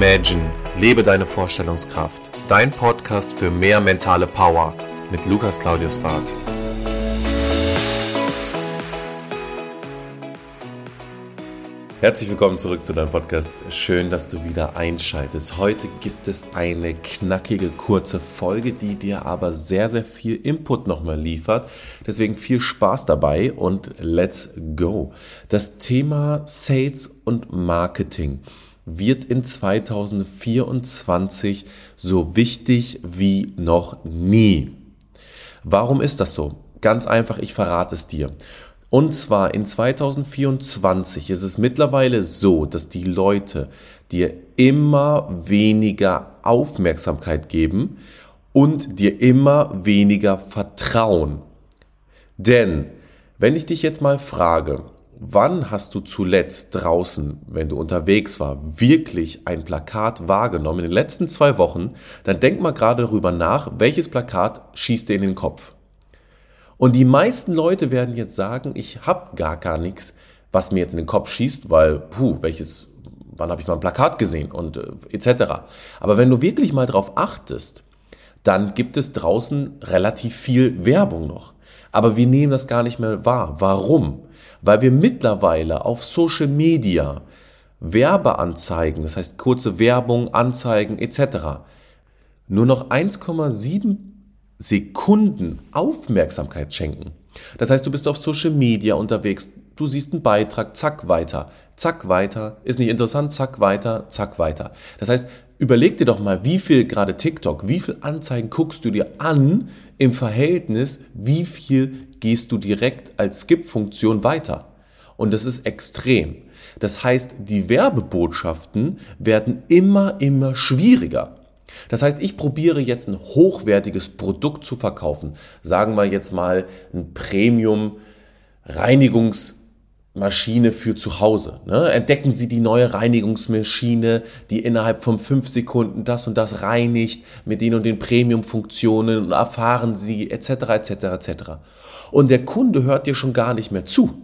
Imagine, lebe deine Vorstellungskraft. Dein Podcast für mehr mentale Power mit Lukas Claudius Barth. Herzlich willkommen zurück zu deinem Podcast. Schön, dass du wieder einschaltest. Heute gibt es eine knackige, kurze Folge, die dir aber sehr, sehr viel Input nochmal liefert. Deswegen viel Spaß dabei und let's go. Das Thema Sales und Marketing wird in 2024 so wichtig wie noch nie. Warum ist das so? Ganz einfach, ich verrate es dir. Und zwar in 2024 ist es mittlerweile so, dass die Leute dir immer weniger Aufmerksamkeit geben und dir immer weniger vertrauen. Denn wenn ich dich jetzt mal frage, wann hast du zuletzt draußen, wenn du unterwegs war, wirklich ein Plakat wahrgenommen in den letzten zwei Wochen, dann denk mal gerade darüber nach, welches Plakat schießt dir in den Kopf. Und die meisten Leute werden jetzt sagen, ich habe gar gar nichts, was mir jetzt in den Kopf schießt, weil, puh, welches, wann habe ich mal ein Plakat gesehen und äh, etc. Aber wenn du wirklich mal drauf achtest, dann gibt es draußen relativ viel Werbung noch. Aber wir nehmen das gar nicht mehr wahr. Warum? Weil wir mittlerweile auf Social Media Werbeanzeigen, das heißt kurze Werbung, Anzeigen etc., nur noch 1,7 Sekunden Aufmerksamkeit schenken. Das heißt, du bist auf Social Media unterwegs, du siehst einen Beitrag, zack, weiter, zack, weiter, ist nicht interessant, zack, weiter, zack, weiter. Das heißt, überleg dir doch mal, wie viel gerade TikTok, wie viel Anzeigen guckst du dir an im Verhältnis, wie viel gehst du direkt als Skip-Funktion weiter. Und das ist extrem. Das heißt, die Werbebotschaften werden immer, immer schwieriger. Das heißt, ich probiere jetzt ein hochwertiges Produkt zu verkaufen. Sagen wir jetzt mal ein Premium Reinigungsmaschine für zu Hause. Ne? Entdecken Sie die neue Reinigungsmaschine, die innerhalb von fünf Sekunden das und das reinigt mit den und den Premium-Funktionen und erfahren Sie etc. etc. etc. Und der Kunde hört dir schon gar nicht mehr zu.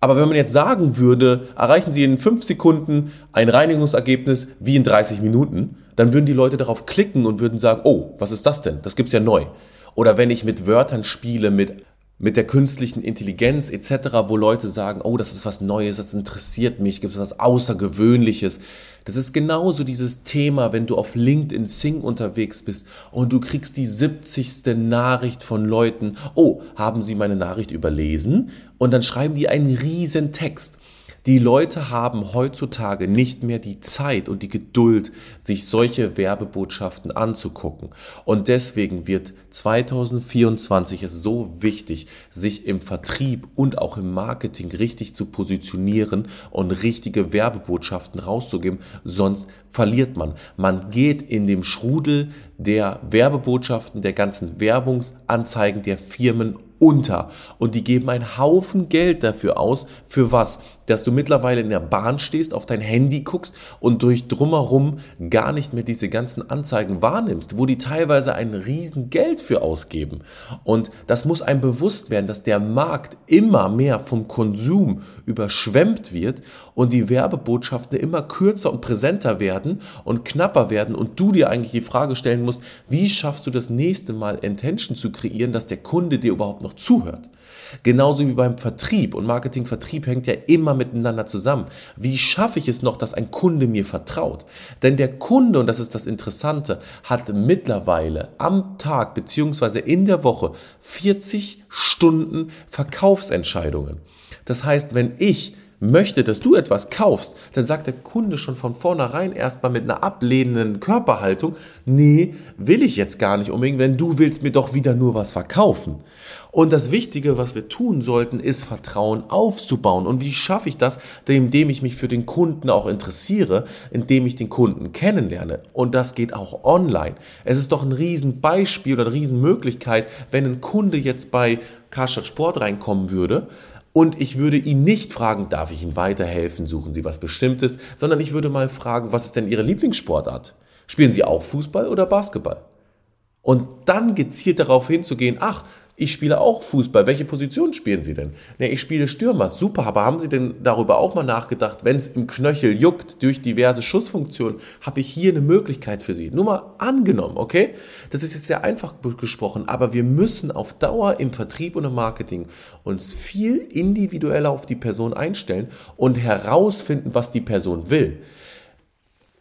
Aber wenn man jetzt sagen würde, erreichen Sie in fünf Sekunden ein Reinigungsergebnis wie in 30 Minuten, dann würden die Leute darauf klicken und würden sagen, oh, was ist das denn? Das gibt's ja neu. Oder wenn ich mit Wörtern spiele, mit mit der künstlichen Intelligenz etc., wo Leute sagen, oh, das ist was Neues, das interessiert mich, gibt es was Außergewöhnliches. Das ist genauso dieses Thema, wenn du auf LinkedIn Sing unterwegs bist und du kriegst die 70. Nachricht von Leuten, oh, haben sie meine Nachricht überlesen? Und dann schreiben die einen riesen Text. Die Leute haben heutzutage nicht mehr die Zeit und die Geduld, sich solche Werbebotschaften anzugucken. Und deswegen wird 2024 es so wichtig, sich im Vertrieb und auch im Marketing richtig zu positionieren und richtige Werbebotschaften rauszugeben, sonst verliert man. Man geht in dem Schrudel der Werbebotschaften, der ganzen Werbungsanzeigen der Firmen unter. Und die geben einen Haufen Geld dafür aus. Für was? Dass du mittlerweile in der Bahn stehst, auf dein Handy guckst und durch drumherum gar nicht mehr diese ganzen Anzeigen wahrnimmst, wo die teilweise ein riesen Geld für ausgeben. Und das muss einem bewusst werden, dass der Markt immer mehr vom Konsum überschwemmt wird und die Werbebotschaften immer kürzer und präsenter werden und knapper werden und du dir eigentlich die Frage stellen musst, wie schaffst du das nächste Mal Intention zu kreieren, dass der Kunde dir überhaupt noch zuhört. Genauso wie beim Vertrieb. Und Marketing, Vertrieb hängt ja immer miteinander zusammen. Wie schaffe ich es noch, dass ein Kunde mir vertraut? Denn der Kunde, und das ist das Interessante, hat mittlerweile am Tag beziehungsweise in der Woche 40 Stunden Verkaufsentscheidungen. Das heißt, wenn ich möchte, dass du etwas kaufst, dann sagt der Kunde schon von vornherein erstmal mit einer ablehnenden Körperhaltung, nee, will ich jetzt gar nicht unbedingt, wenn du willst mir doch wieder nur was verkaufen. Und das Wichtige, was wir tun sollten, ist Vertrauen aufzubauen. Und wie schaffe ich das? Indem ich mich für den Kunden auch interessiere, indem ich den Kunden kennenlerne. Und das geht auch online. Es ist doch ein Riesenbeispiel oder eine Riesenmöglichkeit, wenn ein Kunde jetzt bei Karstadt Sport reinkommen würde, und ich würde ihn nicht fragen, darf ich Ihnen weiterhelfen, suchen Sie was Bestimmtes, sondern ich würde mal fragen, was ist denn Ihre Lieblingssportart? Spielen Sie auch Fußball oder Basketball? Und dann gezielt darauf hinzugehen, ach, ich spiele auch Fußball. Welche Position spielen Sie denn? Ja, ich spiele Stürmer. Super, aber haben Sie denn darüber auch mal nachgedacht, wenn es im Knöchel juckt durch diverse Schussfunktionen, habe ich hier eine Möglichkeit für Sie? Nur mal angenommen, okay? Das ist jetzt sehr einfach gesprochen, aber wir müssen auf Dauer im Vertrieb und im Marketing uns viel individueller auf die Person einstellen und herausfinden, was die Person will.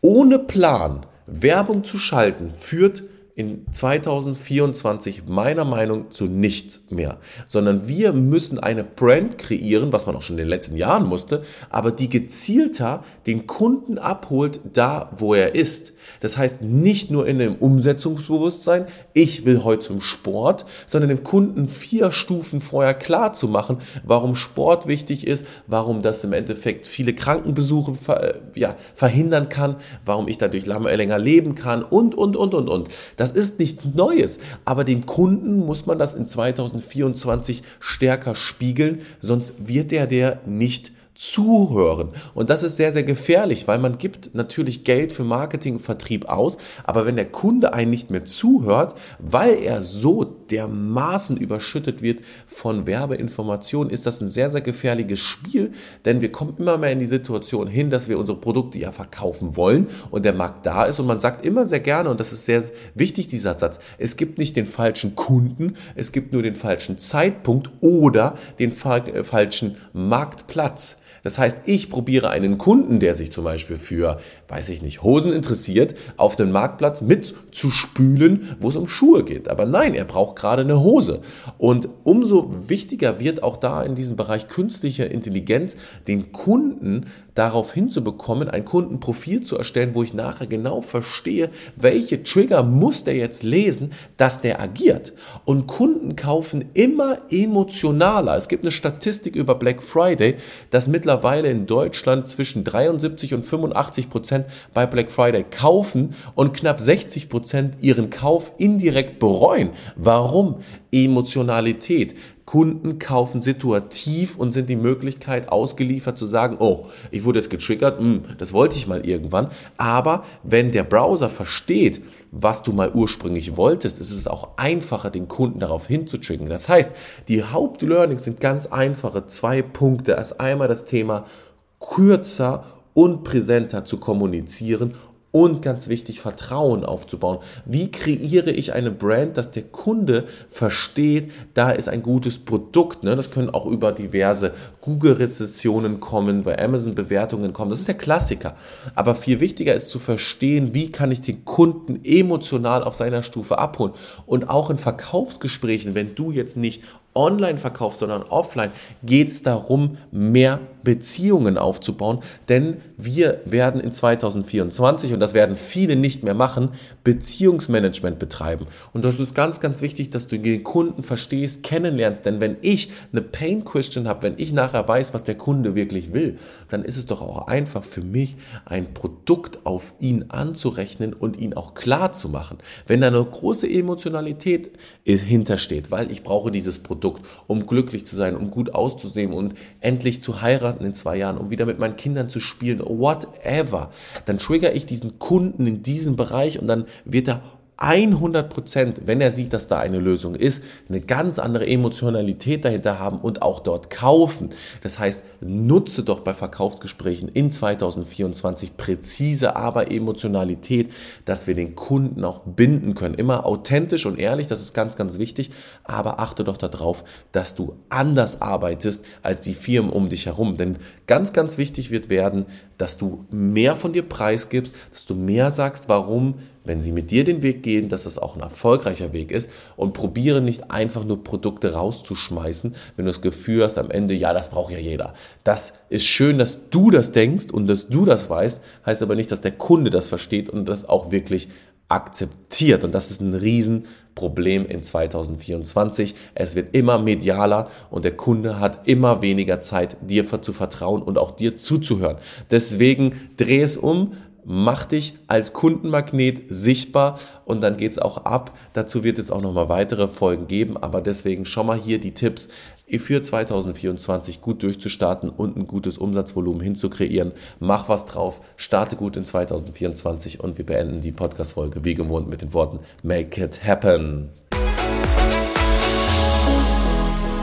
Ohne Plan Werbung zu schalten führt in 2024 meiner Meinung zu nichts mehr, sondern wir müssen eine Brand kreieren, was man auch schon in den letzten Jahren musste, aber die gezielter den Kunden abholt, da wo er ist. Das heißt nicht nur in dem Umsetzungsbewusstsein, ich will heute zum Sport, sondern dem Kunden vier Stufen vorher klar zu machen, warum Sport wichtig ist, warum das im Endeffekt viele Krankenbesuche ver, ja, verhindern kann, warum ich dadurch länger leben kann und, und, und, und, und. Das ist nichts Neues, aber dem Kunden muss man das in 2024 stärker spiegeln, sonst wird er der nicht zuhören. Und das ist sehr, sehr gefährlich, weil man gibt natürlich Geld für Marketing und Vertrieb aus, aber wenn der Kunde einen nicht mehr zuhört, weil er so dermaßen überschüttet wird von Werbeinformationen, ist das ein sehr, sehr gefährliches Spiel, denn wir kommen immer mehr in die Situation hin, dass wir unsere Produkte ja verkaufen wollen und der Markt da ist und man sagt immer sehr gerne, und das ist sehr wichtig, dieser Satz, es gibt nicht den falschen Kunden, es gibt nur den falschen Zeitpunkt oder den äh, falschen Marktplatz. Das heißt, ich probiere einen Kunden, der sich zum Beispiel für, weiß ich nicht, Hosen interessiert, auf den Marktplatz mitzuspülen, wo es um Schuhe geht. Aber nein, er braucht gerade eine Hose. Und umso wichtiger wird auch da in diesem Bereich künstlicher Intelligenz den Kunden darauf hinzubekommen, ein Kundenprofil zu erstellen, wo ich nachher genau verstehe, welche Trigger muss der jetzt lesen, dass der agiert. Und Kunden kaufen immer emotionaler. Es gibt eine Statistik über Black Friday, dass mittlerweile in Deutschland zwischen 73 und 85 Prozent bei Black Friday kaufen und knapp 60 Prozent ihren Kauf indirekt bereuen. Warum? Emotionalität. Kunden kaufen situativ und sind die Möglichkeit ausgeliefert zu sagen, oh, ich wurde jetzt getriggert, mh, hm, das wollte ich mal irgendwann. Aber wenn der Browser versteht, was du mal ursprünglich wolltest, ist es auch einfacher, den Kunden darauf hinzutriggern. Das heißt, die Hauptlearnings sind ganz einfache zwei Punkte. Erst einmal das Thema kürzer und präsenter zu kommunizieren und ganz wichtig, Vertrauen aufzubauen. Wie kreiere ich eine Brand, dass der Kunde versteht, da ist ein gutes Produkt. Ne? Das können auch über diverse Google-Rezessionen kommen, bei Amazon-Bewertungen kommen. Das ist der Klassiker. Aber viel wichtiger ist zu verstehen, wie kann ich den Kunden emotional auf seiner Stufe abholen. Und auch in Verkaufsgesprächen, wenn du jetzt nicht online verkaufst, sondern offline, geht es darum, mehr Beziehungen aufzubauen. Denn wir werden in 2024, und das werden viele nicht mehr machen, Beziehungsmanagement betreiben. Und das ist ganz, ganz wichtig, dass du den Kunden verstehst, kennenlernst. Denn wenn ich eine Pain Question habe, wenn ich nachher weiß, was der Kunde wirklich will, dann ist es doch auch einfach für mich, ein Produkt auf ihn anzurechnen und ihn auch klar zu machen. Wenn da eine große Emotionalität hintersteht, weil ich brauche dieses Produkt, Produkt, um glücklich zu sein, um gut auszusehen und endlich zu heiraten in zwei Jahren, um wieder mit meinen Kindern zu spielen, whatever, dann trigger ich diesen Kunden in diesem Bereich und dann wird er 100 Prozent, wenn er sieht, dass da eine Lösung ist, eine ganz andere Emotionalität dahinter haben und auch dort kaufen. Das heißt, nutze doch bei Verkaufsgesprächen in 2024 präzise, aber Emotionalität, dass wir den Kunden auch binden können. Immer authentisch und ehrlich, das ist ganz, ganz wichtig, aber achte doch darauf, dass du anders arbeitest als die Firmen um dich herum. Denn ganz, ganz wichtig wird werden, dass du mehr von dir preisgibst, dass du mehr sagst, warum wenn sie mit dir den Weg gehen, dass das auch ein erfolgreicher Weg ist und probiere nicht einfach nur Produkte rauszuschmeißen, wenn du das Gefühl hast am Ende, ja, das braucht ja jeder. Das ist schön, dass du das denkst und dass du das weißt, heißt aber nicht, dass der Kunde das versteht und das auch wirklich akzeptiert. Und das ist ein Riesenproblem in 2024. Es wird immer medialer und der Kunde hat immer weniger Zeit, dir zu vertrauen und auch dir zuzuhören. Deswegen dreh es um, mach dich als Kundenmagnet sichtbar und dann geht's auch ab. Dazu wird es auch nochmal weitere Folgen geben, aber deswegen schon mal hier die Tipps für 2024 gut durchzustarten und ein gutes Umsatzvolumen hinzukreieren. Mach was drauf, starte gut in 2024 und wir beenden die Podcast-Folge wie gewohnt mit den Worten Make it happen.